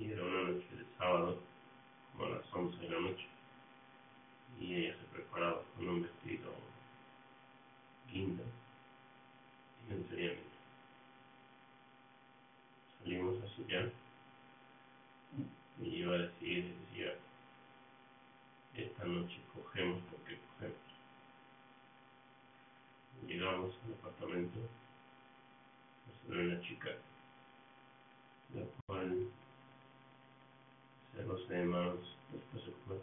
Y era una noche de sábado, como a las 11 de la noche. Y ella se preparaba con un vestido lindo y miedo. Salimos a ya y iba a decir, decía, esta noche cogemos porque cogemos. Llegamos al apartamento, nos ve una chica, la cual se roce de manos, después se convertiría